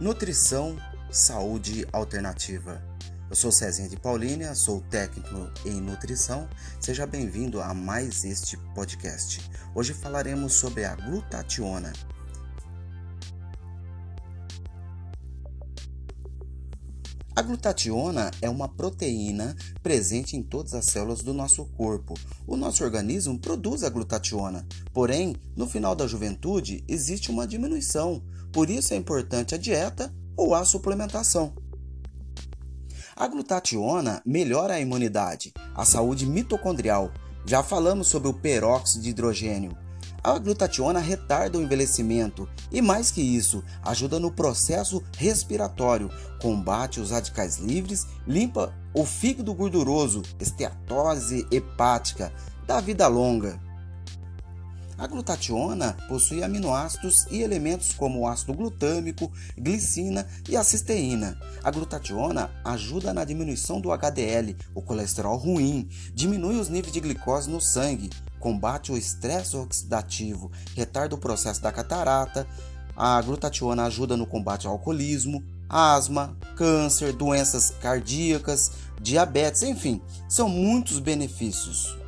Nutrição, saúde alternativa. Eu sou Cezinha de Paulínia, sou técnico em nutrição. Seja bem-vindo a mais este podcast. Hoje falaremos sobre a glutationa. A glutationa é uma proteína presente em todas as células do nosso corpo. O nosso organismo produz a glutationa, porém, no final da juventude existe uma diminuição. Por isso é importante a dieta ou a suplementação. A glutationa melhora a imunidade, a saúde mitocondrial. Já falamos sobre o peróxido de hidrogênio. A glutationa retarda o envelhecimento e, mais que isso, ajuda no processo respiratório, combate os radicais livres, limpa o fígado gorduroso, esteatose hepática, dá vida longa. A glutationa possui aminoácidos e elementos como o ácido glutâmico, glicina e a cisteína. A glutationa ajuda na diminuição do HDL, o colesterol ruim, diminui os níveis de glicose no sangue, combate o estresse oxidativo, retarda o processo da catarata. A glutationa ajuda no combate ao alcoolismo, asma, câncer, doenças cardíacas, diabetes, enfim, são muitos benefícios.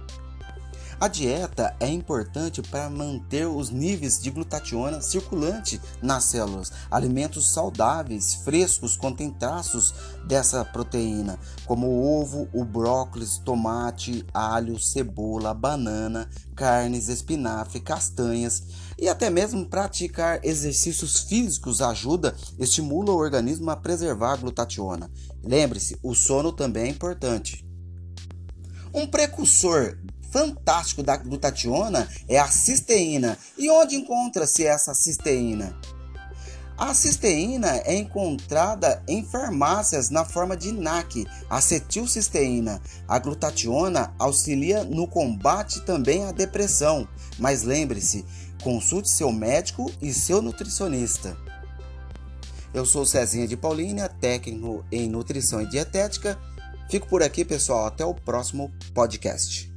A dieta é importante para manter os níveis de glutationa circulante nas células. Alimentos saudáveis, frescos, contêm traços dessa proteína, como o ovo, o brócolis, tomate, alho, cebola, banana, carnes, espinafre, castanhas e até mesmo praticar exercícios físicos ajuda, estimula o organismo a preservar a glutationa. Lembre-se, o sono também é importante. Um precursor fantástico da glutationa é a cisteína. E onde encontra-se essa cisteína? A cisteína é encontrada em farmácias na forma de NAC, acetilcisteína. A glutationa auxilia no combate também à depressão. Mas lembre-se, consulte seu médico e seu nutricionista. Eu sou Cezinha de Paulínia, técnico em nutrição e dietética. Fico por aqui, pessoal. Até o próximo podcast.